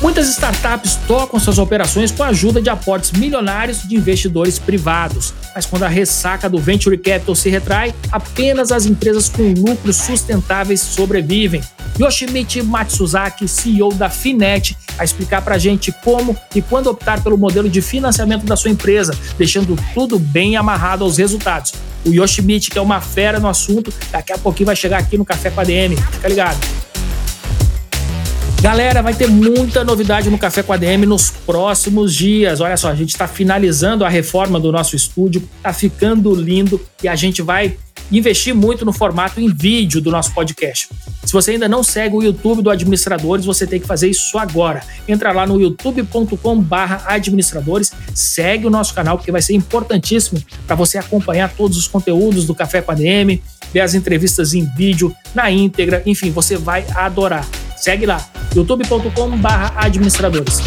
Muitas startups tocam suas operações com a ajuda de aportes milionários de investidores privados. Mas quando a ressaca do venture capital se retrai, apenas as empresas com lucros sustentáveis sobrevivem. Yoshimichi Matsuzaki, CEO da Finet, a explicar para a gente como e quando optar pelo modelo de financiamento da sua empresa, deixando tudo bem amarrado aos resultados. O Yoshimichi, que é uma fera no assunto, daqui a pouquinho vai chegar aqui no Café com a DM. Fica ligado. Galera, vai ter muita novidade no Café com a DM nos próximos dias. Olha só, a gente está finalizando a reforma do nosso estúdio, tá ficando lindo e a gente vai investir muito no formato em vídeo do nosso podcast. Se você ainda não segue o YouTube do Administradores, você tem que fazer isso agora. Entra lá no youtube.com/administradores, segue o nosso canal porque vai ser importantíssimo para você acompanhar todos os conteúdos do Café com a DM, ver as entrevistas em vídeo na íntegra, enfim, você vai adorar. Segue lá, youtube.com/administradores.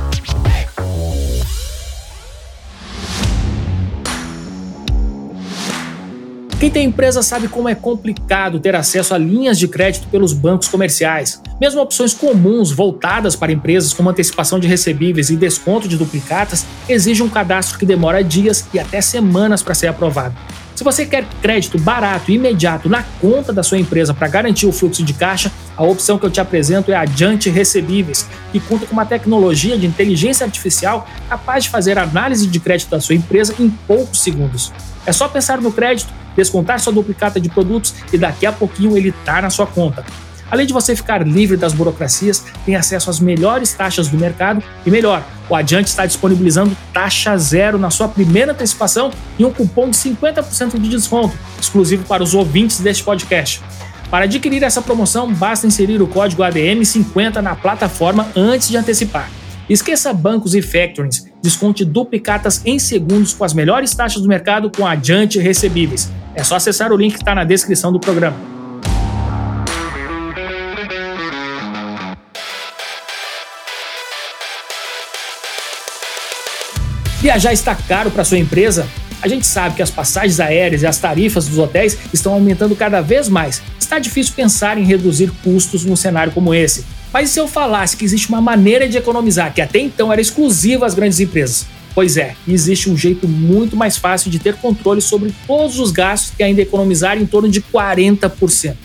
Quem tem empresa sabe como é complicado ter acesso a linhas de crédito pelos bancos comerciais. Mesmo opções comuns voltadas para empresas como antecipação de recebíveis e desconto de duplicatas exigem um cadastro que demora dias e até semanas para ser aprovado. Se você quer crédito barato e imediato na conta da sua empresa para garantir o fluxo de caixa, a opção que eu te apresento é a Adiante Recebíveis, que conta com uma tecnologia de inteligência artificial capaz de fazer análise de crédito da sua empresa em poucos segundos. É só pensar no crédito, descontar sua duplicata de produtos e daqui a pouquinho ele está na sua conta. Além de você ficar livre das burocracias, tem acesso às melhores taxas do mercado e melhor, o Adiante está disponibilizando taxa zero na sua primeira antecipação e um cupom de 50% de desconto, exclusivo para os ouvintes deste podcast. Para adquirir essa promoção, basta inserir o código ADM50 na plataforma antes de antecipar. Esqueça bancos e factorings, desconte duplicatas em segundos com as melhores taxas do mercado com Adiante Recebíveis. É só acessar o link que está na descrição do programa. Viajar está caro para sua empresa? A gente sabe que as passagens aéreas e as tarifas dos hotéis estão aumentando cada vez mais. Está difícil pensar em reduzir custos num cenário como esse. Mas e se eu falasse que existe uma maneira de economizar que até então era exclusiva às grandes empresas? Pois é, existe um jeito muito mais fácil de ter controle sobre todos os gastos e ainda economizar em torno de 40%.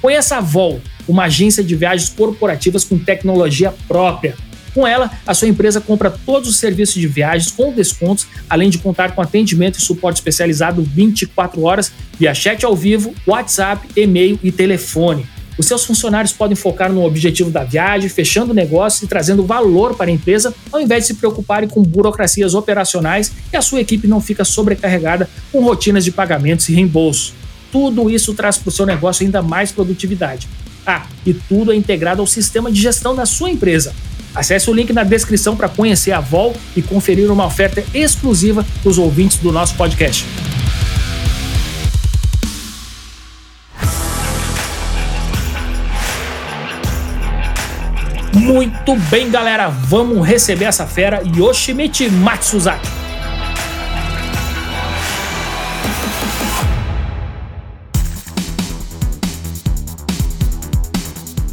Conheça a Vol, uma agência de viagens corporativas com tecnologia própria com ela, a sua empresa compra todos os serviços de viagens com descontos, além de contar com atendimento e suporte especializado 24 horas via chat ao vivo, WhatsApp, e-mail e telefone. Os seus funcionários podem focar no objetivo da viagem, fechando o negócio e trazendo valor para a empresa, ao invés de se preocuparem com burocracias operacionais e a sua equipe não fica sobrecarregada com rotinas de pagamentos e reembolso. Tudo isso traz para o seu negócio ainda mais produtividade. Ah, e tudo é integrado ao sistema de gestão da sua empresa. Acesse o link na descrição para conhecer a Vol e conferir uma oferta exclusiva para os ouvintes do nosso podcast. Muito bem, galera, vamos receber essa fera Yoshimichi Matsuzaki.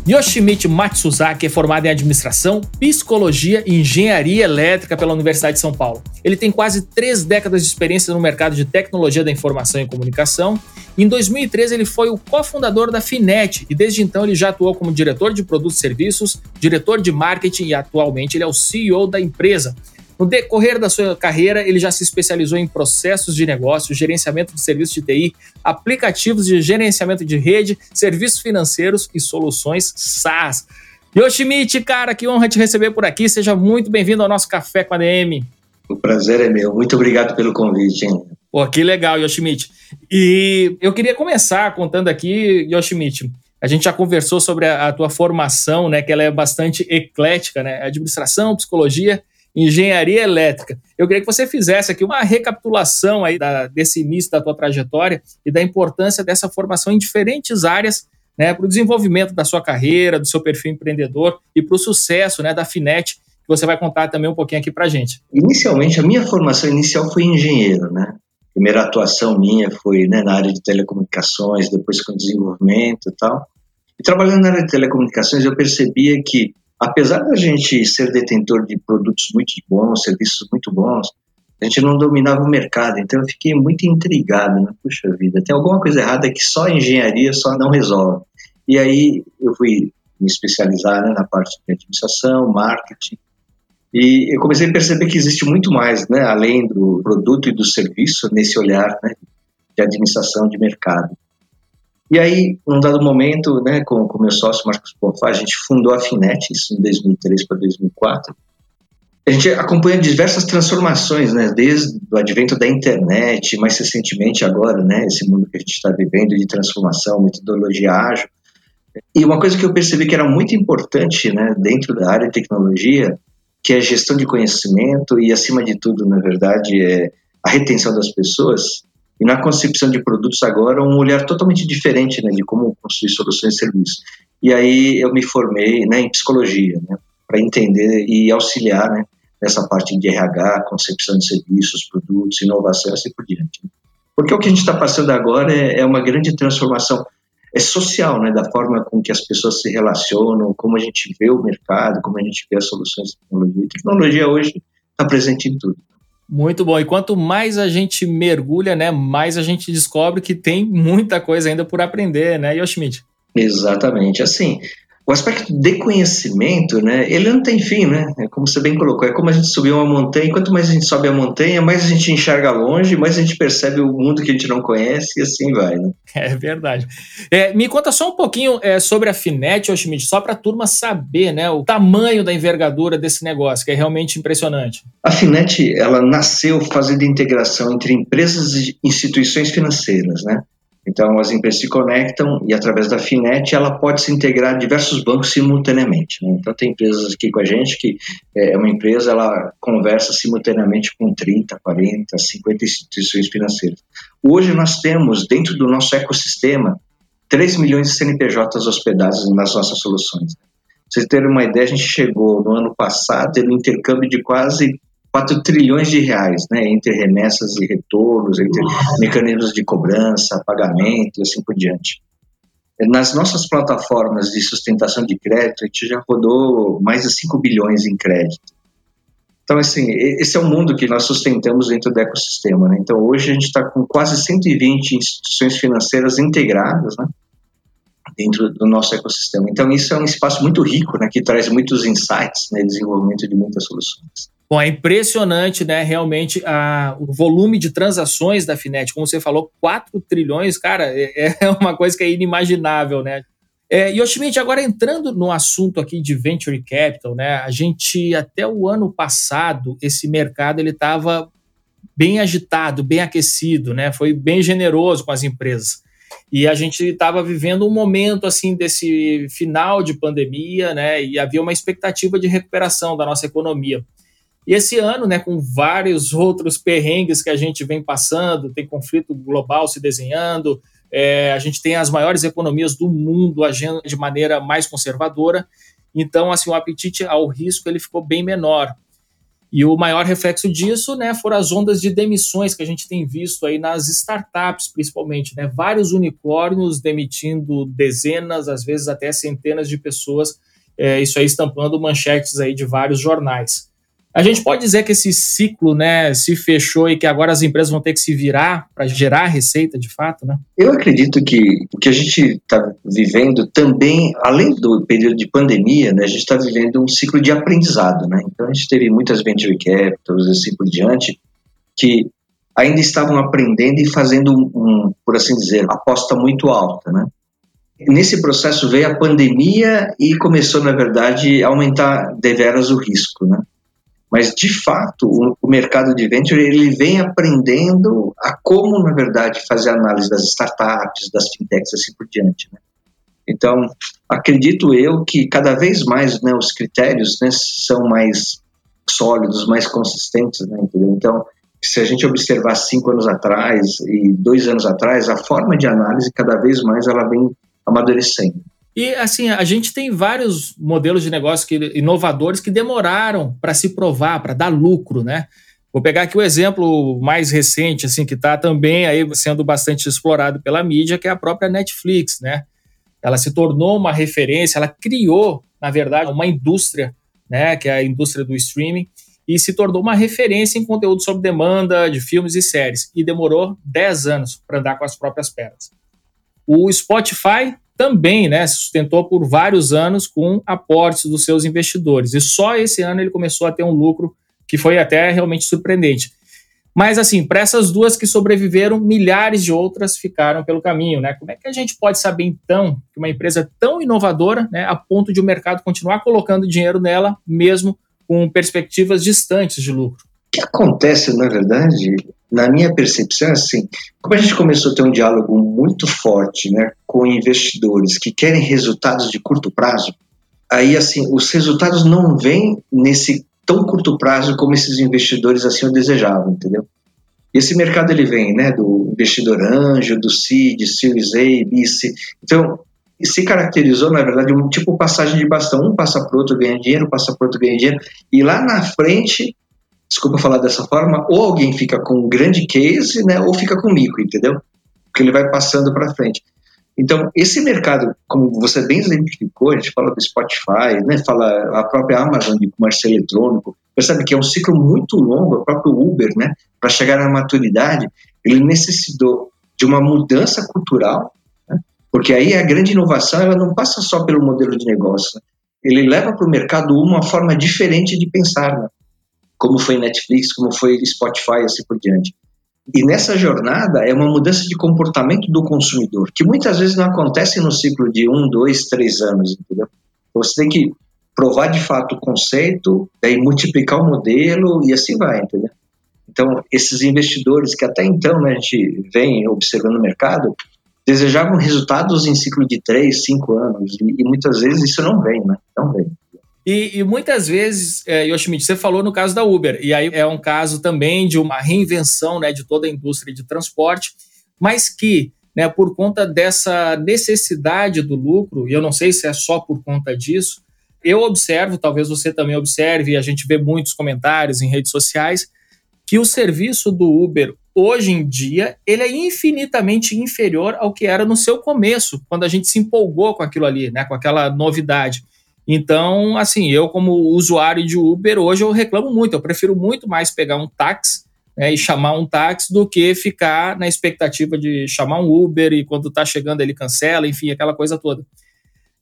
Yoshimichi Matsuzaki é formado em administração, psicologia e engenharia elétrica pela Universidade de São Paulo. Ele tem quase três décadas de experiência no mercado de tecnologia da informação e comunicação. Em 2013, ele foi o cofundador da Finet e desde então ele já atuou como diretor de produtos e serviços, diretor de marketing e atualmente ele é o CEO da empresa. No decorrer da sua carreira, ele já se especializou em processos de negócio, gerenciamento de serviços de TI, aplicativos de gerenciamento de rede, serviços financeiros e soluções SaaS. Yoshimichi, cara, que honra te receber por aqui. Seja muito bem-vindo ao nosso Café com a DM. O prazer é meu. Muito obrigado pelo convite. Hein? Pô, que legal, Yoshimichi. E eu queria começar contando aqui, Yoshimichi, A gente já conversou sobre a, a tua formação, né, que ela é bastante eclética, né? Administração, psicologia, engenharia elétrica. Eu queria que você fizesse aqui uma recapitulação aí da, desse início da tua trajetória e da importância dessa formação em diferentes áreas né, para o desenvolvimento da sua carreira, do seu perfil empreendedor e para o sucesso né, da Finet, que você vai contar também um pouquinho aqui para a gente. Inicialmente, a minha formação inicial foi engenheiro, né? primeira atuação minha foi né, na área de telecomunicações, depois com desenvolvimento e tal. E trabalhando na área de telecomunicações, eu percebia que, apesar da gente ser detentor de produtos muito bons, serviços muito bons, a gente não dominava o mercado. Então, eu fiquei muito intrigado, né? Puxa vida, tem alguma coisa errada que só a engenharia só não resolve. E aí eu fui me especializar né, na parte de administração, marketing, e eu comecei a perceber que existe muito mais, né, além do produto e do serviço, nesse olhar né, de administração de mercado. E aí, num dado momento, né, com o meu sócio Marcos Bonfá, a gente fundou a Finet, isso em 2003 para 2004. A gente acompanha diversas transformações, né, desde o advento da internet, mais recentemente agora, né, esse mundo que a gente está vivendo de transformação, metodologia ágil. E uma coisa que eu percebi que era muito importante, né, dentro da área de tecnologia, que é gestão de conhecimento e, acima de tudo, na verdade, é a retenção das pessoas. E na concepção de produtos agora, um olhar totalmente diferente né, de como construir soluções e serviços. E aí eu me formei né, em psicologia, né, para entender e auxiliar né, nessa parte de RH, concepção de serviços, produtos, inovação e assim por diante. Porque o que a gente está passando agora é, é uma grande transformação é social, né, da forma com que as pessoas se relacionam, como a gente vê o mercado, como a gente vê as soluções de tecnologia. A tecnologia hoje está presente em tudo. Muito bom. E quanto mais a gente mergulha, né, mais a gente descobre que tem muita coisa ainda por aprender, né, Yoshimit? Exatamente. Assim, o aspecto de conhecimento, né, ele não tem fim, né? É como você bem colocou, é como a gente subir uma montanha, quanto mais a gente sobe a montanha, mais a gente enxerga longe, mais a gente percebe o mundo que a gente não conhece e assim vai, né? É verdade. É, me conta só um pouquinho é, sobre a Finet, Schmidt, só para a turma saber, né, o tamanho da envergadura desse negócio, que é realmente impressionante. A Finet, ela nasceu fazendo integração entre empresas e instituições financeiras, né? Então, as empresas se conectam e, através da Finet, ela pode se integrar a diversos bancos simultaneamente. Né? Então, tem empresas aqui com a gente que é uma empresa, ela conversa simultaneamente com 30, 40, 50 instituições financeiras. Hoje, nós temos, dentro do nosso ecossistema, 3 milhões de CNPJs hospedados nas nossas soluções. Pra vocês terem uma ideia, a gente chegou no ano passado no intercâmbio de quase 4 trilhões de reais, né, entre remessas e retornos, entre mecanismos de cobrança, pagamento e assim por diante. Nas nossas plataformas de sustentação de crédito, a gente já rodou mais de 5 bilhões em crédito. Então, assim, esse é o mundo que nós sustentamos dentro do ecossistema. Né? Então, hoje a gente está com quase 120 instituições financeiras integradas né? dentro do nosso ecossistema. Então, isso é um espaço muito rico, né? que traz muitos insights, né? desenvolvimento de muitas soluções. Bom, é impressionante, né? Realmente a, o volume de transações da Finet, como você falou, 4 trilhões, cara, é, é uma coisa que é inimaginável, né? É, Yoshimite, agora entrando no assunto aqui de venture capital, né? A gente até o ano passado esse mercado ele estava bem agitado, bem aquecido, né? Foi bem generoso com as empresas. E a gente estava vivendo um momento assim desse final de pandemia, né? E havia uma expectativa de recuperação da nossa economia. E esse ano, né, com vários outros perrengues que a gente vem passando, tem conflito global se desenhando, é, a gente tem as maiores economias do mundo agindo de maneira mais conservadora, então assim o apetite ao risco ele ficou bem menor. E o maior reflexo disso, né, foram as ondas de demissões que a gente tem visto aí nas startups, principalmente, né, vários unicórnios demitindo dezenas, às vezes até centenas de pessoas, é, isso aí estampando manchetes aí de vários jornais. A gente pode dizer que esse ciclo né, se fechou e que agora as empresas vão ter que se virar para gerar receita de fato, né? Eu acredito que o que a gente está vivendo também, além do período de pandemia, né, a gente está vivendo um ciclo de aprendizado. Né? Então a gente teve muitas venture capitals assim por diante que ainda estavam aprendendo e fazendo um por assim dizer, aposta muito alta, né? Nesse processo veio a pandemia e começou, na verdade, a aumentar deveras o risco, né? Mas, de fato, o, mercado de venture ele vem aprendendo a como, na verdade, fazer análise das startups, das fintechs, assim por diante. Né? Então, acredito eu que cada vez mais né, os critérios né, são mais sólidos, mais consistentes, né, Então, se a gente observar cinco anos atrás e dois anos atrás, a forma de análise cada vez mais ela vem amadurecendo. E assim, a gente tem vários modelos de negócio que, inovadores que demoraram para se provar, para dar lucro, né? Vou pegar aqui o exemplo mais recente, assim, que está também aí sendo bastante explorado pela mídia, que é a própria Netflix, né? Ela se tornou uma referência, ela criou, na verdade, uma indústria, né? Que é a indústria do streaming, e se tornou uma referência em conteúdo sob demanda de filmes e séries. E demorou 10 anos para andar com as próprias pernas. O Spotify também né, se sustentou por vários anos com aportes dos seus investidores. E só esse ano ele começou a ter um lucro que foi até realmente surpreendente. Mas, assim, para essas duas que sobreviveram, milhares de outras ficaram pelo caminho, né? Como é que a gente pode saber, então, que uma empresa tão inovadora, né, a ponto de o mercado continuar colocando dinheiro nela, mesmo com perspectivas distantes de lucro? O que acontece, na verdade, na minha percepção, é assim, como a gente começou a ter um diálogo muito forte né, com investidores que querem resultados de curto prazo, aí assim, os resultados não vêm nesse tão curto prazo como esses investidores assim o desejavam, entendeu? Esse mercado ele vem, né, do investidor anjo, do seed, Series A, B, C. Então, se caracterizou, na verdade, um tipo passagem de bastão. Um passa para o outro, ganha dinheiro, passa para o outro, ganha dinheiro. E lá na frente, desculpa falar dessa forma, ou alguém fica com um grande case, né, ou fica com mico, entendeu? Porque ele vai passando para frente. Então, esse mercado, como você bem exemplificou, a gente fala do Spotify, né, fala a própria Amazon de comércio eletrônico, percebe que é um ciclo muito longo, o próprio Uber, né, para chegar na maturidade, ele necessitou de uma mudança cultural, né, porque aí a grande inovação ela não passa só pelo modelo de negócio, né, ele leva para o mercado uma forma diferente de pensar, né, como foi Netflix, como foi Spotify, assim por diante. E nessa jornada é uma mudança de comportamento do consumidor, que muitas vezes não acontece no ciclo de um, dois, três anos, entendeu? Você tem que provar de fato o conceito, daí multiplicar o modelo e assim vai, entendeu? Então, esses investidores que até então né, a gente vem observando o mercado, desejavam resultados em ciclo de três, cinco anos, e, e muitas vezes isso não vem, né? Não vem. E, e muitas vezes, é, você falou no caso da Uber, e aí é um caso também de uma reinvenção né, de toda a indústria de transporte, mas que, né, por conta dessa necessidade do lucro, e eu não sei se é só por conta disso, eu observo, talvez você também observe, e a gente vê muitos comentários em redes sociais, que o serviço do Uber hoje em dia ele é infinitamente inferior ao que era no seu começo, quando a gente se empolgou com aquilo ali, né, com aquela novidade. Então, assim, eu como usuário de Uber, hoje eu reclamo muito, eu prefiro muito mais pegar um táxi né, e chamar um táxi do que ficar na expectativa de chamar um Uber e quando está chegando ele cancela, enfim, aquela coisa toda.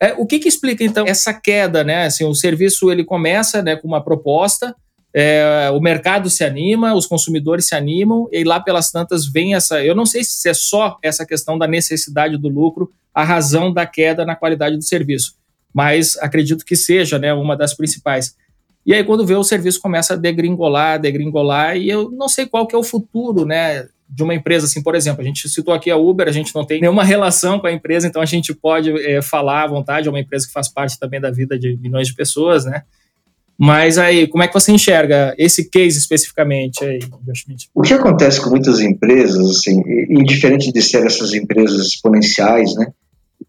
É, o que, que explica então essa queda, né? Assim, o serviço ele começa né, com uma proposta, é, o mercado se anima, os consumidores se animam e lá pelas tantas vem essa. Eu não sei se é só essa questão da necessidade do lucro a razão da queda na qualidade do serviço mas acredito que seja né, uma das principais. E aí, quando vê, o serviço começa a degringolar, degringolar, e eu não sei qual que é o futuro, né, de uma empresa, assim, por exemplo, a gente citou aqui a Uber, a gente não tem nenhuma relação com a empresa, então a gente pode é, falar à vontade, é uma empresa que faz parte também da vida de milhões de pessoas, né, mas aí, como é que você enxerga esse case especificamente aí, O que acontece com muitas empresas, assim, indiferente de ser essas empresas exponenciais, né,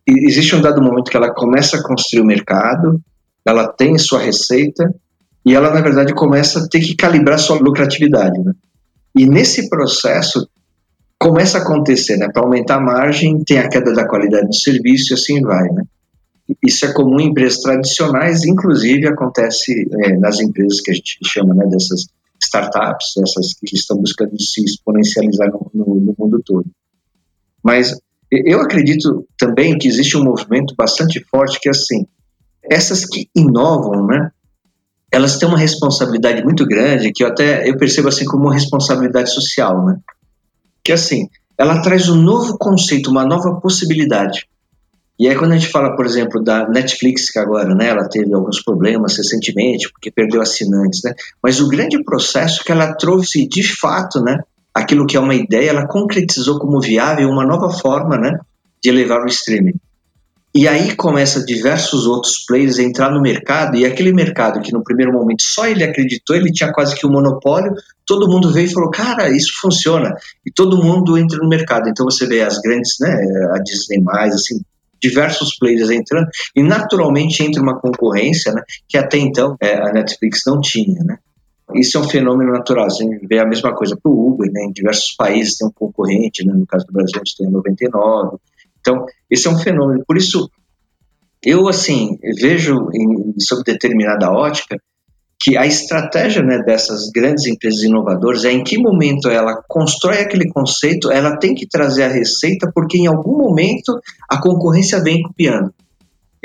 existe um dado momento que ela começa a construir o mercado, ela tem sua receita e ela, na verdade, começa a ter que calibrar sua lucratividade. Né? E nesse processo começa a acontecer, né? Para aumentar a margem, tem a queda da qualidade do serviço e assim vai, né? Isso é comum em empresas tradicionais, inclusive acontece é, nas empresas que a gente chama né, dessas startups, essas que estão buscando se exponencializar no, no, no mundo todo. Mas eu acredito também que existe um movimento bastante forte que é assim, essas que inovam, né, elas têm uma responsabilidade muito grande, que eu até eu percebo assim como uma responsabilidade social, né? Que assim, ela traz um novo conceito, uma nova possibilidade. E aí quando a gente fala, por exemplo, da Netflix que agora, né, ela teve alguns problemas recentemente porque perdeu assinantes, né? Mas o grande processo que ela trouxe de fato, né, aquilo que é uma ideia, ela concretizou como viável uma nova forma né, de levar o streaming. E aí começa diversos outros players a entrar no mercado, e aquele mercado que no primeiro momento só ele acreditou, ele tinha quase que um monopólio, todo mundo veio e falou, cara, isso funciona. E todo mundo entra no mercado. Então você vê as grandes, né, a Disney+, assim, diversos players entrando, e naturalmente entra uma concorrência, né, que até então é, a Netflix não tinha, né. Isso é um fenômeno natural. Gente vê a mesma coisa para o Uber, né? Em diversos países tem um concorrente, né? no caso do Brasil a gente tem a 99, então, esse é um fenômeno. Por isso, eu, assim, vejo em, sob determinada ótica que a estratégia né, dessas grandes empresas inovadoras é em que momento ela constrói aquele conceito, ela tem que trazer a receita, porque em algum momento a concorrência vem copiando.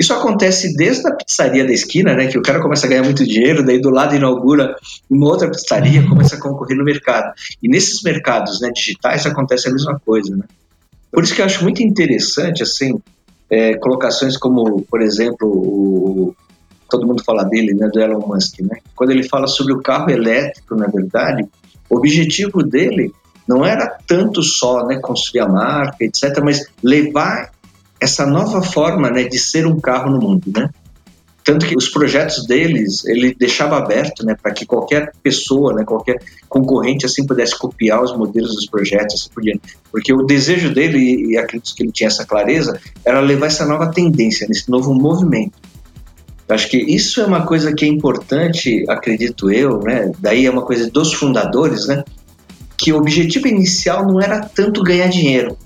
Isso acontece desde a pizzaria da esquina, né, que o cara começa a ganhar muito dinheiro, daí do lado inaugura uma outra pizzaria, começa a concorrer no mercado. E nesses mercados né, digitais acontece a mesma coisa, né? Por isso que eu acho muito interessante, assim, é, colocações como, por exemplo, o, todo mundo fala dele, né, do Elon Musk, né? Quando ele fala sobre o carro elétrico, na verdade, o objetivo dele não era tanto só, né, construir a marca, etc., mas levar essa nova forma, né, de ser um carro no mundo, né? Tanto que os projetos deles, ele deixava aberto né, para que qualquer pessoa, né, qualquer concorrente assim pudesse copiar os modelos dos projetos, assim por diante. Porque o desejo dele, e acredito que ele tinha essa clareza, era levar essa nova tendência, nesse novo movimento. Acho que isso é uma coisa que é importante, acredito eu, né? Daí é uma coisa dos fundadores, né? Que o objetivo inicial não era tanto ganhar dinheiro,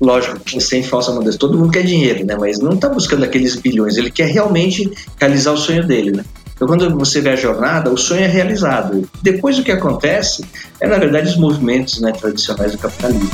lógico, sem falsa modéstia, todo mundo quer dinheiro, né? Mas não está buscando aqueles bilhões, ele quer realmente realizar o sonho dele, né? Então, quando você vê a jornada, o sonho é realizado. Depois, o que acontece é, na verdade, os movimentos né, tradicionais do capitalismo.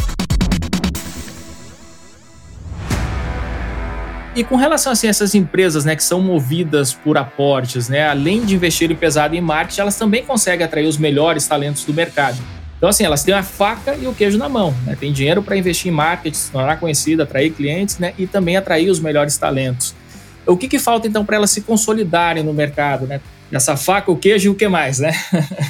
E com relação assim, a essas empresas né, que são movidas por aportes, né, além de investirem pesado em marketing, elas também conseguem atrair os melhores talentos do mercado. Então, assim, elas têm a faca e o queijo na mão, né? Tem dinheiro para investir em marketing, se tornar conhecida, atrair clientes, né? E também atrair os melhores talentos. O que, que falta, então, para elas se consolidarem no mercado, né? Essa faca, o queijo e o que mais, né?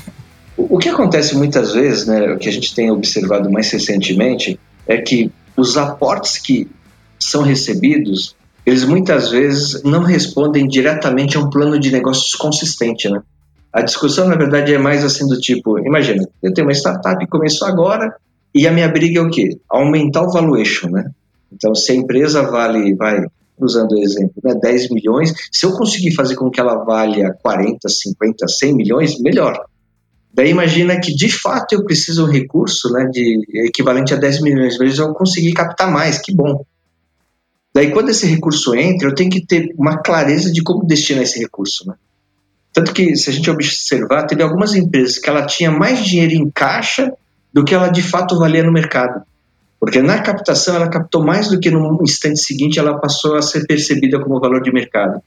o que acontece muitas vezes, né? O que a gente tem observado mais recentemente é que os aportes que são recebidos, eles muitas vezes não respondem diretamente a um plano de negócios consistente, né? A discussão, na verdade, é mais assim do tipo, imagina, eu tenho uma startup que começou agora e a minha briga é o quê? Aumentar o valuation, né? Então, se a empresa vale, vai, usando o exemplo, né, 10 milhões, se eu conseguir fazer com que ela valha 40, 50, 100 milhões, melhor. Daí imagina que de fato eu preciso de um recurso né, de equivalente a 10 milhões, mas eu conseguir captar mais, que bom. Daí quando esse recurso entra, eu tenho que ter uma clareza de como destinar esse recurso. Né? Tanto que, se a gente observar, teve algumas empresas que ela tinha mais dinheiro em caixa do que ela de fato valia no mercado. Porque na captação ela captou mais do que no instante seguinte ela passou a ser percebida como valor de mercado.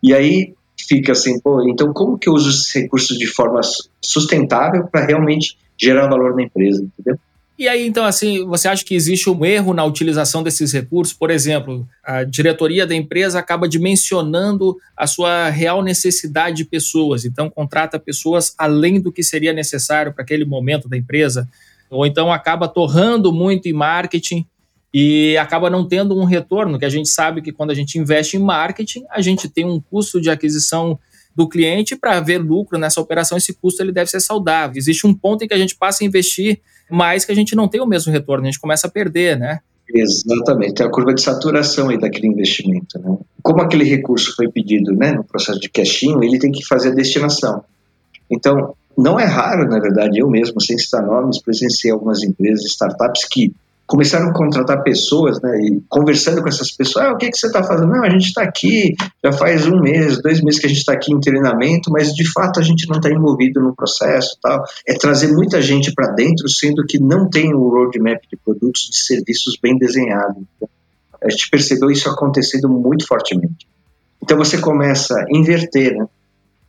E aí fica assim, pô, então como que eu uso esses recursos de forma sustentável para realmente gerar valor na empresa, entendeu? E aí, então, assim, você acha que existe um erro na utilização desses recursos? Por exemplo, a diretoria da empresa acaba dimensionando a sua real necessidade de pessoas, então contrata pessoas além do que seria necessário para aquele momento da empresa, ou então acaba torrando muito em marketing e acaba não tendo um retorno, que a gente sabe que quando a gente investe em marketing, a gente tem um custo de aquisição do cliente para ver lucro nessa operação, esse custo ele deve ser saudável. Existe um ponto em que a gente passa a investir mais que a gente não tem o mesmo retorno, a gente começa a perder, né? Exatamente, tem a curva de saturação aí daquele investimento, né? Como aquele recurso foi pedido, né, no processo de cashinho, ele tem que fazer a destinação. Então, não é raro, na verdade, eu mesmo, sem citar nomes, presenciei algumas empresas, startups que começaram a contratar pessoas, né, e conversando com essas pessoas, ah, o que, que você está fazendo? Não, a gente está aqui, já faz um mês, dois meses que a gente está aqui em treinamento, mas de fato a gente não está envolvido no processo tal. É trazer muita gente para dentro, sendo que não tem o roadmap de produtos, de serviços bem desenhado. A gente percebeu isso acontecendo muito fortemente. Então você começa a inverter, né?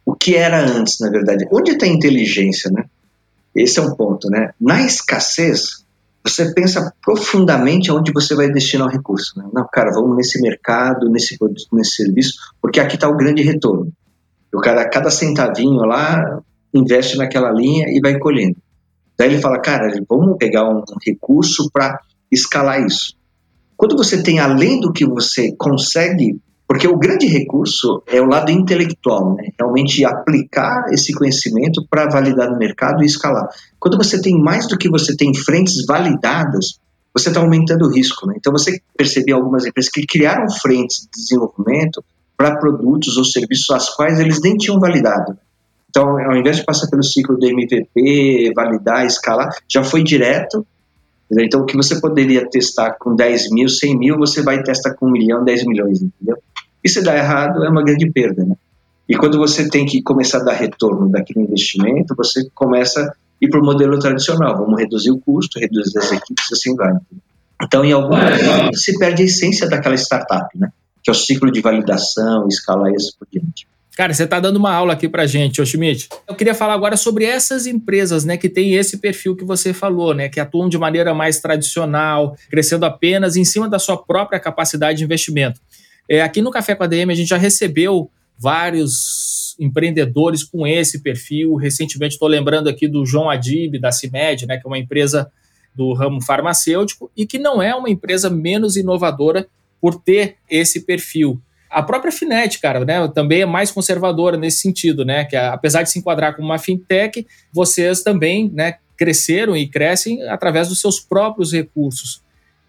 O que era antes, na verdade? Onde está a inteligência, né? Esse é um ponto, né? Na escassez, você pensa profundamente aonde você vai destinar o recurso. Né? Não, cara, vamos nesse mercado, nesse produto, nesse serviço, porque aqui está o grande retorno. O cara, cada centavinho lá, investe naquela linha e vai colhendo. Daí ele fala, cara, vamos pegar um recurso para escalar isso. Quando você tem além do que você consegue, porque o grande recurso é o lado intelectual, né? realmente aplicar esse conhecimento para validar no mercado e escalar. Quando você tem mais do que você tem frentes validadas, você está aumentando o risco. Né? Então você percebeu algumas empresas que criaram frentes de desenvolvimento para produtos ou serviços às quais eles nem tinham validado. Então, ao invés de passar pelo ciclo do MVP, validar, escalar, já foi direto. Então, o que você poderia testar com 10 mil, 100 mil, você vai testar com 1 milhão, 10 milhões, entendeu? E se dá errado, é uma grande perda, né? E quando você tem que começar a dar retorno daquele investimento, você começa a ir para o modelo tradicional. Vamos reduzir o custo, reduzir as equipes, assim vai. Então, em algum momento, se perde a essência daquela startup, né? Que é o ciclo de validação, escalar e assim por diante. Cara, você está dando uma aula aqui para gente, ô Schmidt. Eu queria falar agora sobre essas empresas, né, que têm esse perfil que você falou, né, que atuam de maneira mais tradicional, crescendo apenas em cima da sua própria capacidade de investimento. É, aqui no Café com a DM a gente já recebeu vários empreendedores com esse perfil. Recentemente estou lembrando aqui do João Adib, da CIMED, né, que é uma empresa do ramo farmacêutico e que não é uma empresa menos inovadora por ter esse perfil. A própria Finet, cara, né, também é mais conservadora nesse sentido, né, que apesar de se enquadrar como uma fintech, vocês também, né, cresceram e crescem através dos seus próprios recursos.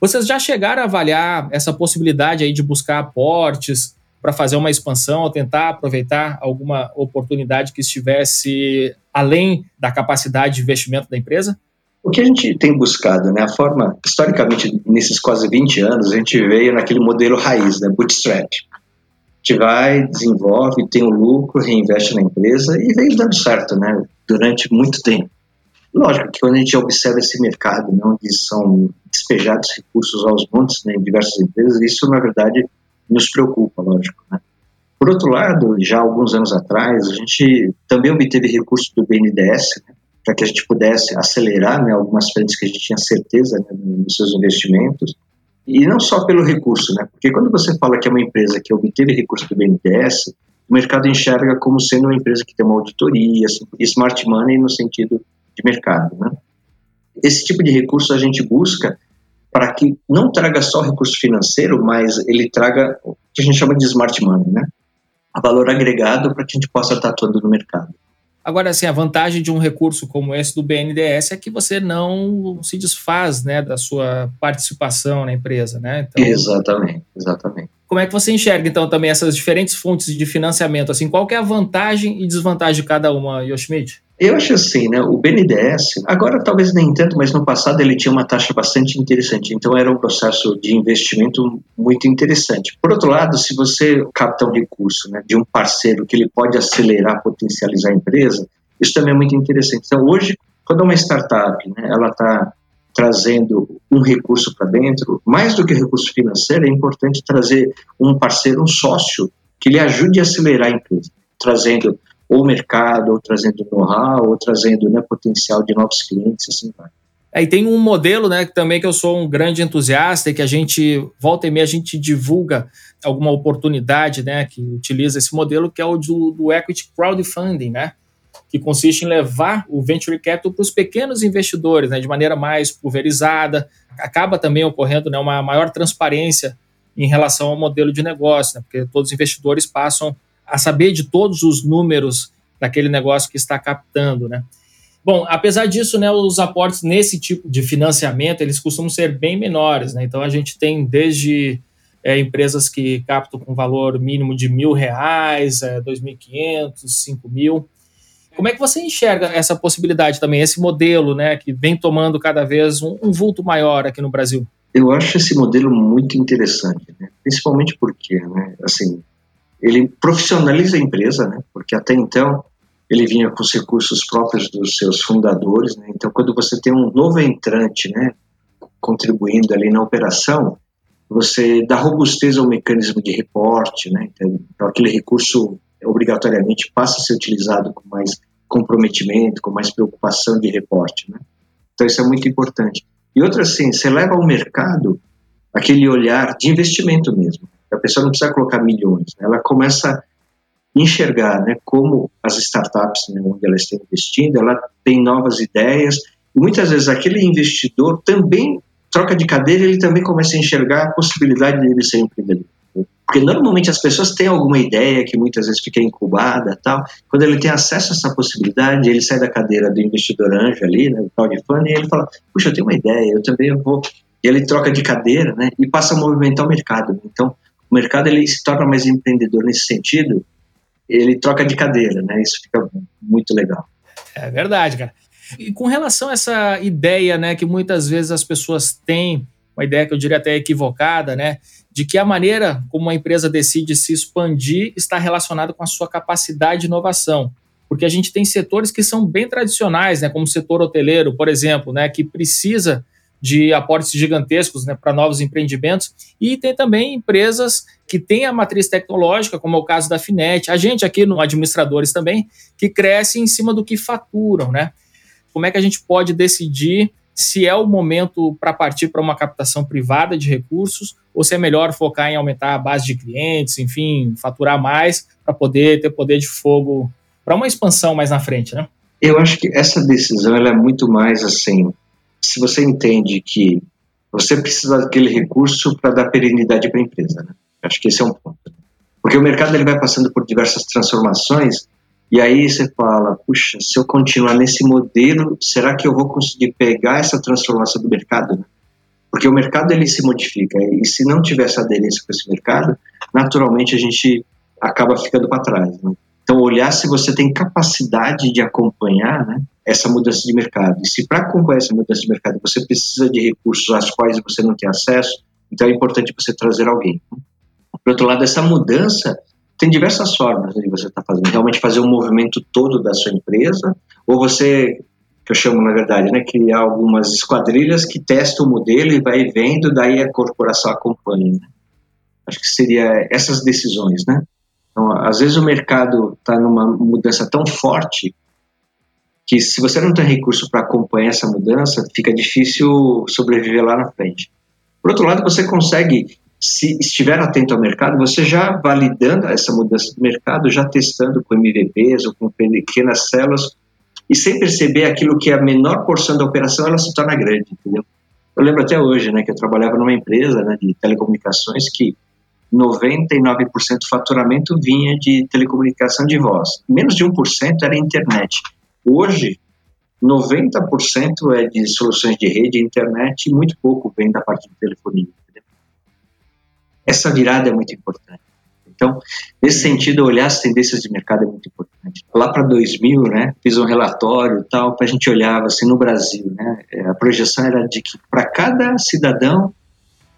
Vocês já chegaram a avaliar essa possibilidade aí de buscar aportes para fazer uma expansão ou tentar aproveitar alguma oportunidade que estivesse além da capacidade de investimento da empresa? O que a gente tem buscado, né, a forma, historicamente, nesses quase 20 anos, a gente veio naquele modelo raiz, né, bootstrap gente vai, desenvolve, tem o um lucro, reinveste na empresa e veio dando certo, né? Durante muito tempo. Lógico que quando a gente observa esse mercado, né, onde são despejados recursos aos montes né, em diversas empresas, isso na verdade nos preocupa, lógico. Né? Por outro lado, já alguns anos atrás, a gente também obteve recursos do BNDES né, para que a gente pudesse acelerar né, algumas frentes que a gente tinha certeza né, nos seus investimentos e não só pelo recurso, né? Porque quando você fala que é uma empresa que obteve recurso do BNDES, o mercado enxerga como sendo uma empresa que tem uma auditoria, assim, smart money no sentido de mercado, né? Esse tipo de recurso a gente busca para que não traga só recurso financeiro, mas ele traga o que a gente chama de smart money, né? A valor agregado para que a gente possa estar atuando no mercado. Agora, assim, a vantagem de um recurso como esse do BNDES é que você não se desfaz né, da sua participação na empresa, né? Então, exatamente, exatamente. Como é que você enxerga, então, também essas diferentes fontes de financiamento? Assim, qual é a vantagem e desvantagem de cada uma, Yoshimite? Eu acho assim, né? O BNDES, agora talvez nem tanto, mas no passado ele tinha uma taxa bastante interessante. Então era um processo de investimento muito interessante. Por outro lado, se você capta um recurso né, de um parceiro que ele pode acelerar, potencializar a empresa, isso também é muito interessante. Então hoje, quando uma startup, né, ela está trazendo um recurso para dentro, mais do que recurso financeiro, é importante trazer um parceiro, um sócio que lhe ajude a acelerar a empresa, trazendo ou mercado, ou trazendo know-how, ou trazendo né, potencial de novos clientes, assim vai. É, e tem um modelo, né, também que eu sou um grande entusiasta e que a gente, volta e meia, a gente divulga alguma oportunidade, né, que utiliza esse modelo, que é o do, do equity crowdfunding, né, que consiste em levar o venture capital para os pequenos investidores, né, de maneira mais pulverizada. Acaba também ocorrendo né, uma maior transparência em relação ao modelo de negócio, né, porque todos os investidores passam a saber de todos os números daquele negócio que está captando, né? Bom, apesar disso, né, os aportes nesse tipo de financiamento, eles costumam ser bem menores, né? Então, a gente tem desde é, empresas que captam com valor mínimo de mil reais, é, 2.500, 5 mil. Como é que você enxerga essa possibilidade também, esse modelo, né, que vem tomando cada vez um, um vulto maior aqui no Brasil? Eu acho esse modelo muito interessante, né? principalmente porque, né, assim, ele profissionaliza a empresa, né? porque até então ele vinha com os recursos próprios dos seus fundadores. Né? Então, quando você tem um novo entrante né, contribuindo ali na operação, você dá robustez ao mecanismo de reporte, né? então, então aquele recurso obrigatoriamente passa a ser utilizado com mais comprometimento, com mais preocupação de reporte. Né? Então, isso é muito importante. E outra, assim, você leva ao mercado aquele olhar de investimento mesmo. A pessoa não precisa colocar milhões, né? ela começa a enxergar né, como as startups, né, onde ela está investindo, ela tem novas ideias, e muitas vezes aquele investidor também troca de cadeira, ele também começa a enxergar a possibilidade de ele ser empreendedor. Porque normalmente as pessoas têm alguma ideia que muitas vezes fica incubada tal. Quando ele tem acesso a essa possibilidade, ele sai da cadeira do investidor anjo ali, né, do crowdfunding, e ele fala, puxa, eu tenho uma ideia, eu também vou... E ele troca de cadeira, né, e passa a movimentar o mercado. Então, o mercado ele se torna mais empreendedor nesse sentido, ele troca de cadeira, né, isso fica muito legal. É verdade, cara. E com relação a essa ideia, né, que muitas vezes as pessoas têm, uma ideia que eu diria até equivocada, né, de que a maneira como a empresa decide se expandir está relacionada com a sua capacidade de inovação. Porque a gente tem setores que são bem tradicionais, né, como o setor hoteleiro, por exemplo, né, que precisa de aportes gigantescos né, para novos empreendimentos, e tem também empresas que têm a matriz tecnológica, como é o caso da Finet, a gente aqui no Administradores também, que cresce em cima do que faturam. Né? Como é que a gente pode decidir se é o momento para partir para uma captação privada de recursos ou se é melhor focar em aumentar a base de clientes, enfim, faturar mais para poder ter poder de fogo para uma expansão mais na frente, né? Eu acho que essa decisão ela é muito mais assim, se você entende que você precisa daquele recurso para dar perenidade para a empresa, né? Acho que esse é um ponto. Porque o mercado ele vai passando por diversas transformações e aí você fala, puxa, se eu continuar nesse modelo, será que eu vou conseguir pegar essa transformação do mercado? Porque o mercado ele se modifica e se não tiver essa aderência com esse mercado, naturalmente a gente acaba ficando para trás. Né? Então, olhar se você tem capacidade de acompanhar né, essa mudança de mercado. E se para acompanhar essa mudança de mercado você precisa de recursos aos quais você não tem acesso, então é importante você trazer alguém. Por outro lado, essa mudança tem diversas formas de você estar tá fazendo. Realmente fazer o um movimento todo da sua empresa, ou você, que eu chamo na verdade, né, criar algumas esquadrilhas que testam o modelo e vai vendo, daí a corporação acompanha. Né? Acho que seria essas decisões, né? Então, às vezes o mercado está numa mudança tão forte que se você não tem recurso para acompanhar essa mudança, fica difícil sobreviver lá na frente. Por outro lado, você consegue se estiver atento ao mercado, você já validando essa mudança do mercado, já testando com MVPs ou com pequenas células, e sem perceber aquilo que é a menor porção da operação, ela se torna grande, entendeu? Eu lembro até hoje, né, que eu trabalhava numa empresa né, de telecomunicações que 99% do faturamento vinha de telecomunicação de voz. Menos de 1% era internet. Hoje, 90% é de soluções de rede, internet, e muito pouco vem da parte de telefonia. Essa virada é muito importante. Então, nesse sentido, olhar as tendências de mercado é muito importante. Lá para 2000, né, fiz um relatório tal, para a gente olhar assim no Brasil, né, é, a projeção era de que para cada cidadão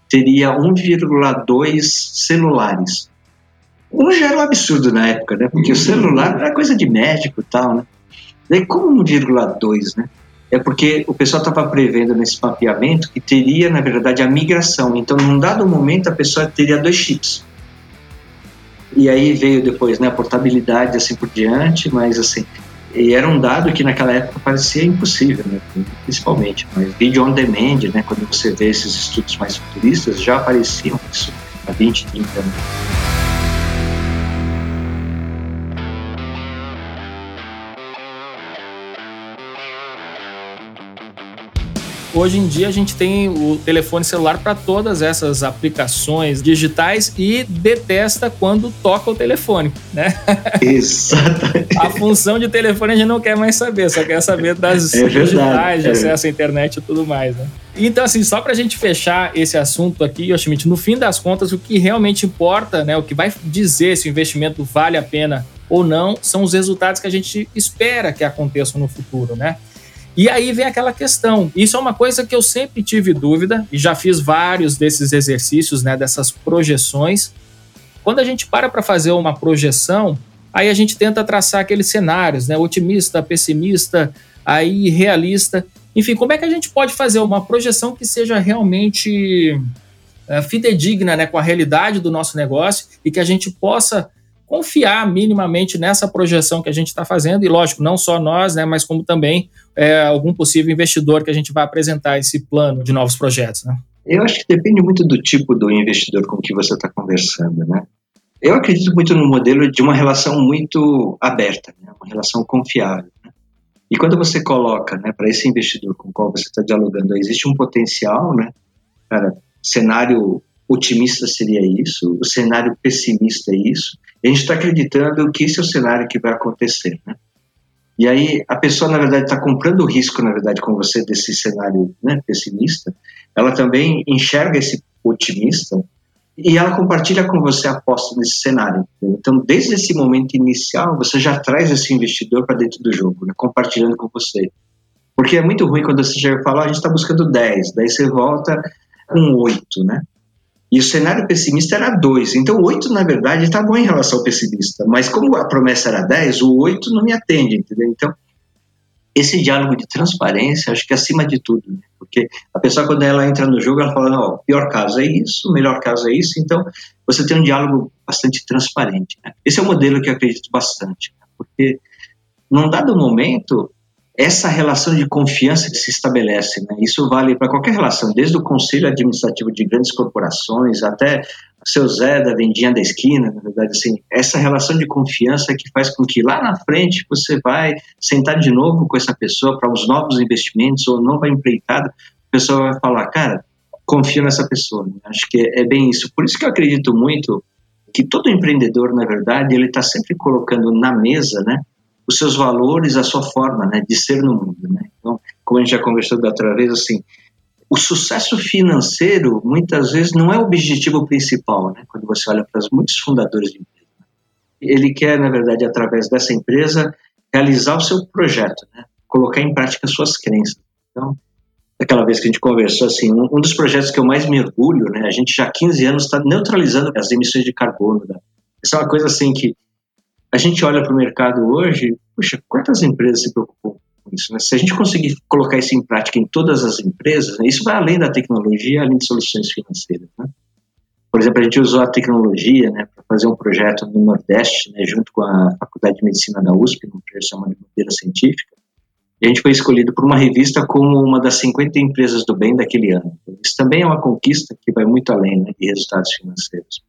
teria 1,2 celulares. Já era um absurdo na época, né, porque o celular era coisa de médico tal, né. Daí como 1,2, né? é porque o pessoal estava prevendo nesse mapeamento que teria, na verdade, a migração. Então, num dado momento, a pessoa teria dois chips. E aí veio depois né, a portabilidade, assim por diante, mas assim, e era um dado que naquela época parecia impossível, né, principalmente. Mas vídeo on demand, né, quando você vê esses estudos mais futuristas, já apareciam isso há 20, 30 anos. Hoje em dia a gente tem o telefone celular para todas essas aplicações digitais e detesta quando toca o telefone, né? Exatamente. a função de telefone a gente não quer mais saber, só quer saber das é digitais, de é. acesso à internet e tudo mais, né? Então, assim, só para a gente fechar esse assunto aqui, Yoshimite, no fim das contas, o que realmente importa, né, o que vai dizer se o investimento vale a pena ou não, são os resultados que a gente espera que aconteçam no futuro, né? E aí vem aquela questão. Isso é uma coisa que eu sempre tive dúvida e já fiz vários desses exercícios, né, dessas projeções. Quando a gente para para fazer uma projeção, aí a gente tenta traçar aqueles cenários, né, otimista, pessimista, aí realista. Enfim, como é que a gente pode fazer uma projeção que seja realmente é, fidedigna, né, com a realidade do nosso negócio e que a gente possa confiar minimamente nessa projeção que a gente está fazendo, e lógico, não só nós, né, mas como também é, algum possível investidor que a gente vai apresentar esse plano de novos projetos. Né? Eu acho que depende muito do tipo do investidor com que você está conversando, né? Eu acredito muito no modelo de uma relação muito aberta, né? uma relação confiável. Né? E quando você coloca né, para esse investidor com o qual você está dialogando, existe um potencial, né? cara, cenário otimista seria isso, o cenário pessimista é isso. A gente está acreditando que esse é o cenário que vai acontecer, né? E aí a pessoa, na verdade, está comprando o risco, na verdade, com você desse cenário né, pessimista. Ela também enxerga esse otimista e ela compartilha com você a aposta nesse cenário. Então, desde esse momento inicial, você já traz esse investidor para dentro do jogo, né, compartilhando com você. Porque é muito ruim quando você chega e fala, a gente está buscando 10, daí você volta com 8, né? E o cenário pessimista era 2. Então, o 8, na verdade, está bom em relação ao pessimista. Mas como a promessa era 10, o 8 não me atende, entendeu? Então, esse diálogo de transparência, acho que é acima de tudo. Né? Porque a pessoa, quando ela entra no jogo, ela fala: não, pior caso é isso, melhor caso é isso. Então, você tem um diálogo bastante transparente. Né? Esse é o modelo que eu acredito bastante. Né? Porque, num dado momento, essa relação de confiança que se estabelece, né? isso vale para qualquer relação, desde o conselho administrativo de grandes corporações até o seu Zé da vendinha da esquina, na verdade, assim, essa relação de confiança que faz com que lá na frente você vai sentar de novo com essa pessoa para os novos investimentos ou nova empreitada, a pessoa vai falar, cara, confio nessa pessoa. Né? Acho que é, bem isso. Por isso que eu acredito muito que todo empreendedor, na verdade, ele está sempre colocando na mesa, né, os seus valores, a sua forma né, de ser no mundo. Né? Então, como a gente já conversou da outra vez, assim, o sucesso financeiro muitas vezes não é o objetivo principal, né? quando você olha para os muitos fundadores de empresa. Né? Ele quer, na verdade, através dessa empresa, realizar o seu projeto, né? colocar em prática suas crenças. Então, aquela vez que a gente conversou, assim, um, um dos projetos que eu mais me orgulho, né? a gente já há 15 anos está neutralizando as emissões de carbono. Né? Isso é uma coisa assim que a gente olha para o mercado hoje, puxa, quantas empresas se preocupam com isso? Né? Se a gente conseguir colocar isso em prática em todas as empresas, né, isso vai além da tecnologia, além de soluções financeiras. Né? Por exemplo, a gente usou a tecnologia né, para fazer um projeto no Nordeste, né, junto com a Faculdade de Medicina da USP, no projeto chamado Bandeira Científica, e a gente foi escolhido por uma revista como uma das 50 empresas do bem daquele ano. Isso também é uma conquista que vai muito além né, de resultados financeiros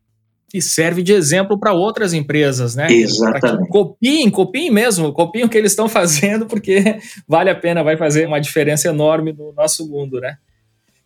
que serve de exemplo para outras empresas, né? Exatamente. Copiem, copiem mesmo, copiem o que eles estão fazendo, porque vale a pena, vai fazer uma diferença enorme no nosso mundo, né?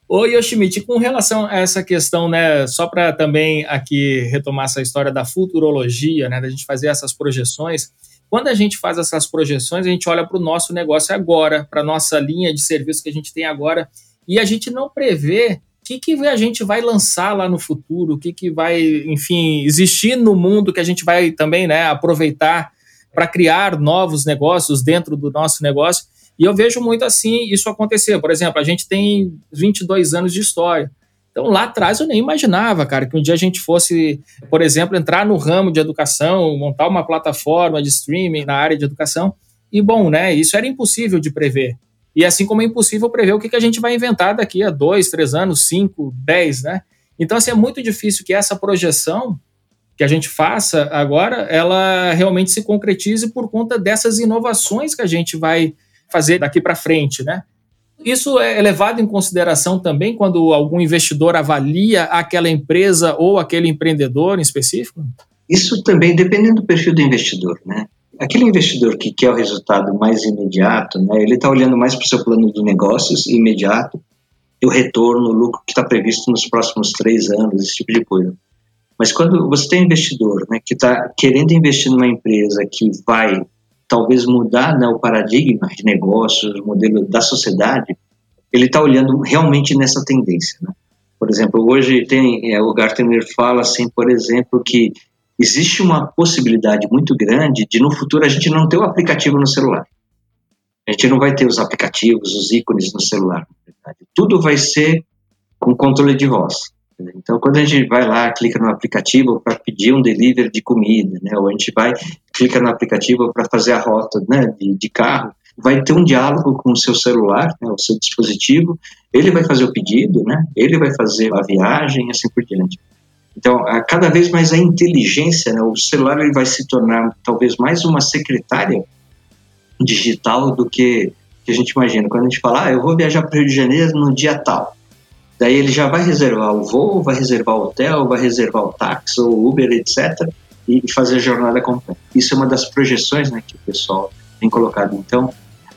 Ô Yoshimichi, com relação a essa questão, né, só para também aqui retomar essa história da futurologia, né, da gente fazer essas projeções, quando a gente faz essas projeções, a gente olha para o nosso negócio agora, para a nossa linha de serviço que a gente tem agora, e a gente não prevê que, que a gente vai lançar lá no futuro, o que, que vai, enfim, existir no mundo que a gente vai também né, aproveitar para criar novos negócios dentro do nosso negócio. E eu vejo muito assim isso acontecer. Por exemplo, a gente tem 22 anos de história. Então, lá atrás eu nem imaginava, cara, que um dia a gente fosse, por exemplo, entrar no ramo de educação, montar uma plataforma de streaming na área de educação. E, bom, né, isso era impossível de prever. E assim como é impossível prever o que, que a gente vai inventar daqui a dois, três anos, cinco, dez, né? Então, assim, é muito difícil que essa projeção que a gente faça agora, ela realmente se concretize por conta dessas inovações que a gente vai fazer daqui para frente, né? Isso é levado em consideração também quando algum investidor avalia aquela empresa ou aquele empreendedor em específico? Isso também dependendo do perfil do investidor, né? Aquele investidor que quer o resultado mais imediato, né, ele está olhando mais para o seu plano de negócios imediato e o retorno, o lucro que está previsto nos próximos três anos, esse tipo de coisa. Mas quando você tem investidor né, que está querendo investir numa empresa que vai talvez mudar né, o paradigma de negócios, o modelo da sociedade, ele está olhando realmente nessa tendência. Né? Por exemplo, hoje tem é, o Gartner fala assim, por exemplo, que existe uma possibilidade muito grande de no futuro a gente não ter o aplicativo no celular. A gente não vai ter os aplicativos, os ícones no celular. Tudo vai ser com controle de voz. Então, quando a gente vai lá, clica no aplicativo para pedir um delivery de comida, né? ou a gente vai, clica no aplicativo para fazer a rota né, de, de, carro, vai ter um diálogo com o seu celular, né, o seu dispositivo, ele vai fazer o pedido, né, ele vai fazer a viagem e assim por diante. Então, cada vez mais a inteligência, né, o celular ele vai se tornar talvez mais uma secretária digital do que, que a gente imagina. Quando a gente fala, ah, eu vou viajar para o Rio de Janeiro no dia tal, daí ele já vai reservar o voo, vai reservar o hotel, vai reservar o táxi ou Uber, etc., e fazer a jornada completa. Isso é uma das projeções né, que o pessoal tem colocado. Então,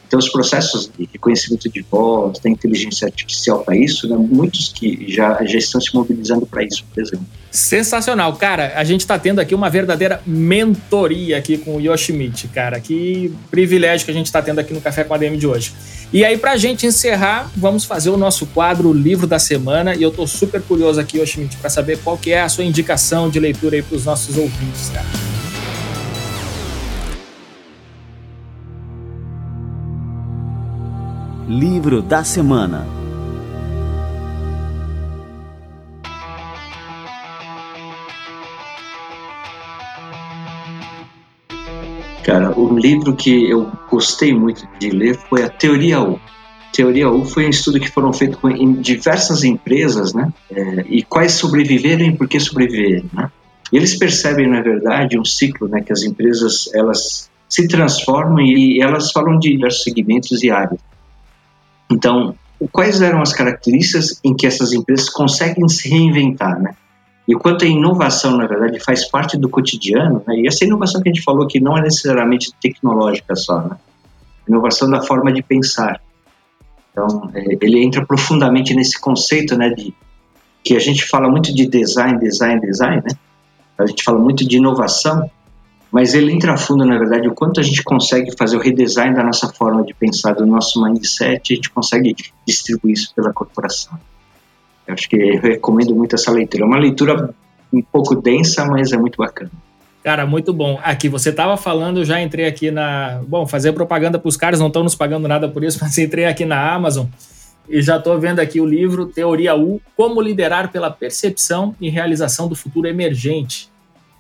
Então, os processos de reconhecimento de voz, da inteligência artificial para isso, né, muitos que já, já estão se mobilizando para isso, por exemplo. Sensacional. Cara, a gente está tendo aqui uma verdadeira mentoria aqui com o Yoshimichi, cara. Que privilégio que a gente está tendo aqui no Café com a DM de hoje. E aí, para a gente encerrar, vamos fazer o nosso quadro Livro da Semana. E eu estou super curioso aqui, Yoshimichi, para saber qual que é a sua indicação de leitura aí para os nossos ouvintes, cara. Livro da Semana Cara, o livro que eu gostei muito de ler foi a Teoria U. Teoria U foi um estudo que foram feitos em diversas empresas, né? É, e quais sobreviveram e por que sobreviveram, né? E eles percebem, na verdade, um ciclo, né? Que as empresas, elas se transformam e elas falam de diversos segmentos e áreas. Então, quais eram as características em que essas empresas conseguem se reinventar, né? E o quanto a inovação, na verdade, faz parte do cotidiano, né? e essa inovação que a gente falou que não é necessariamente tecnológica só, né? inovação da forma de pensar. Então, é, ele entra profundamente nesse conceito, né, de que a gente fala muito de design, design, design, né? A gente fala muito de inovação, mas ele entra a fundo, na verdade, o quanto a gente consegue fazer o redesign da nossa forma de pensar, do nosso mindset, a gente consegue distribuir isso pela corporação. Acho que eu recomendo muito essa leitura. É uma leitura um pouco densa, mas é muito bacana. Cara, muito bom. Aqui, você estava falando, eu já entrei aqui na. Bom, fazer propaganda para os caras, não estão nos pagando nada por isso, mas entrei aqui na Amazon e já estou vendo aqui o livro Teoria U: Como Liderar pela Percepção e Realização do Futuro Emergente.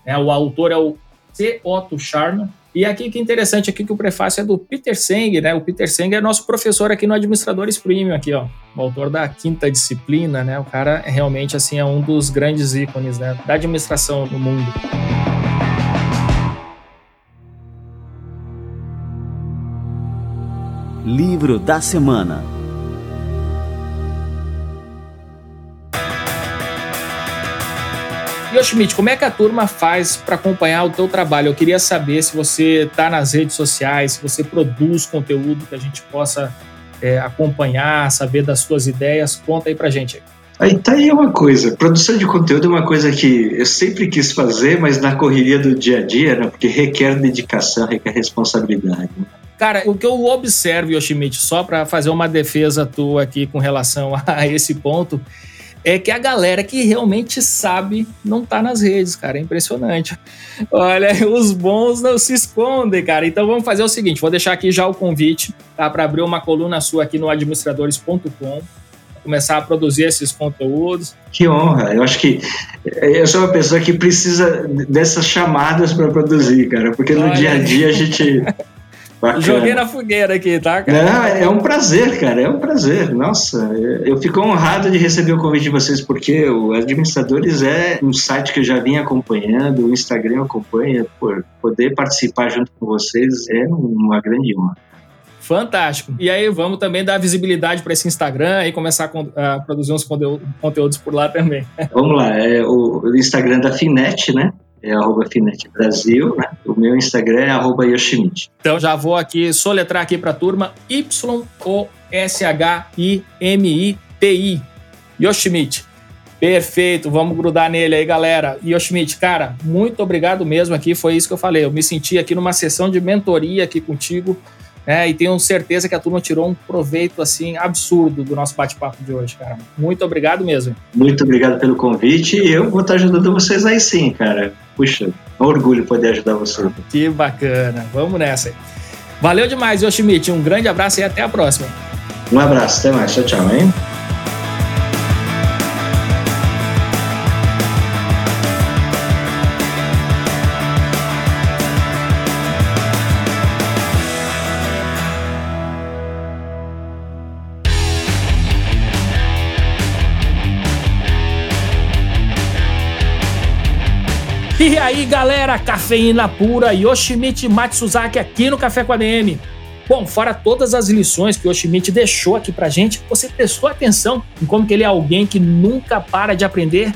É, o autor é o C. Otto Scharner. E aqui que interessante aqui que o prefácio é do Peter Senge, né? O Peter Senge é nosso professor aqui no Administradores Premium aqui, ó, o autor da quinta disciplina, né? O cara realmente assim é um dos grandes ícones, né, da administração no mundo. Livro da semana. Schmidt, como é que a turma faz para acompanhar o teu trabalho? Eu queria saber se você está nas redes sociais, se você produz conteúdo que a gente possa é, acompanhar, saber das suas ideias. Conta aí para gente. Aí tá aí uma coisa, produção de conteúdo é uma coisa que eu sempre quis fazer, mas na correria do dia a dia, né, porque requer dedicação, requer responsabilidade. Cara, o que eu observo, Yoshimichi, só para fazer uma defesa tua aqui com relação a esse ponto, é que a galera que realmente sabe não tá nas redes, cara. É impressionante. Olha, os bons não se escondem, cara. Então vamos fazer o seguinte: vou deixar aqui já o convite tá, para abrir uma coluna sua aqui no administradores.com começar a produzir esses conteúdos. Que honra! Eu acho que eu sou uma pessoa que precisa dessas chamadas para produzir, cara, porque no Olha. dia a dia a gente Bacana. Joguei na fogueira aqui, tá, cara? Não, é um prazer, cara, é um prazer. Nossa, eu fico honrado de receber o convite de vocês, porque o Administradores é um site que eu já vim acompanhando, o Instagram acompanha, por poder participar junto com vocês é uma grande honra. Fantástico. E aí vamos também dar visibilidade para esse Instagram e começar a produzir uns conteúdos por lá também. Vamos lá, é o Instagram da Finet, né? É arroba Finet Brasil, né? O meu Instagram é arroba Yoshimite. Então já vou aqui soletrar aqui para a turma Y-O-S-H-I-M-I-T-I. Yoshimite. Perfeito, vamos grudar nele aí, galera. Yoshimite, cara, muito obrigado mesmo aqui, foi isso que eu falei. Eu me senti aqui numa sessão de mentoria aqui contigo é, e tenho certeza que a turma tirou um proveito assim absurdo do nosso bate-papo de hoje, cara. Muito obrigado mesmo. Muito obrigado pelo convite e eu vou estar ajudando vocês aí sim, cara. Puxa, é um orgulho poder ajudar vocês. Que bacana. Vamos nessa. Valeu demais, Yoshimite. Um grande abraço e até a próxima. Um abraço, até mais. Tchau, tchau, hein? E aí, galera, cafeína pura, Yoshimichi Matsuzaki aqui no Café com a DM. Bom, fora todas as lições que o Yoshimichi deixou aqui pra gente, você prestou atenção em como que ele é alguém que nunca para de aprender?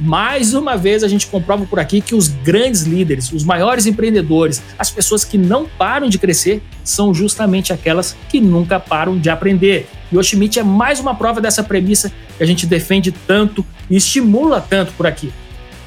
Mais uma vez a gente comprova por aqui que os grandes líderes, os maiores empreendedores, as pessoas que não param de crescer, são justamente aquelas que nunca param de aprender. Schmidt é mais uma prova dessa premissa que a gente defende tanto e estimula tanto por aqui.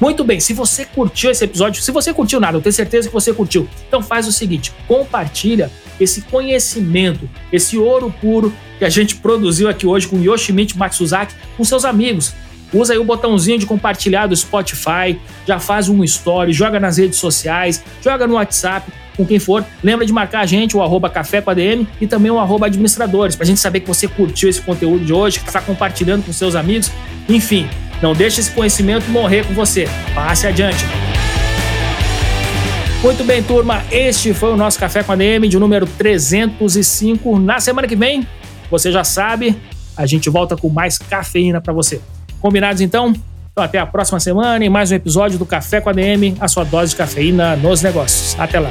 Muito bem, se você curtiu esse episódio, se você curtiu nada, eu tenho certeza que você curtiu. Então faz o seguinte, compartilha esse conhecimento, esse ouro puro que a gente produziu aqui hoje com Yoshimichi Matsuzaki com seus amigos. Usa aí o botãozinho de compartilhar do Spotify, já faz um story, joga nas redes sociais, joga no WhatsApp, com quem for. Lembra de marcar a gente, o arroba café com ADM e também o arroba administradores, pra gente saber que você curtiu esse conteúdo de hoje, que está compartilhando com seus amigos. Enfim, não deixe esse conhecimento morrer com você. Passe adiante. Muito bem, turma. Este foi o nosso Café com a DM de número 305. Na semana que vem, você já sabe, a gente volta com mais cafeína para você. Combinados então? Então até a próxima semana em mais um episódio do Café com a DM, a sua dose de cafeína nos negócios. Até lá.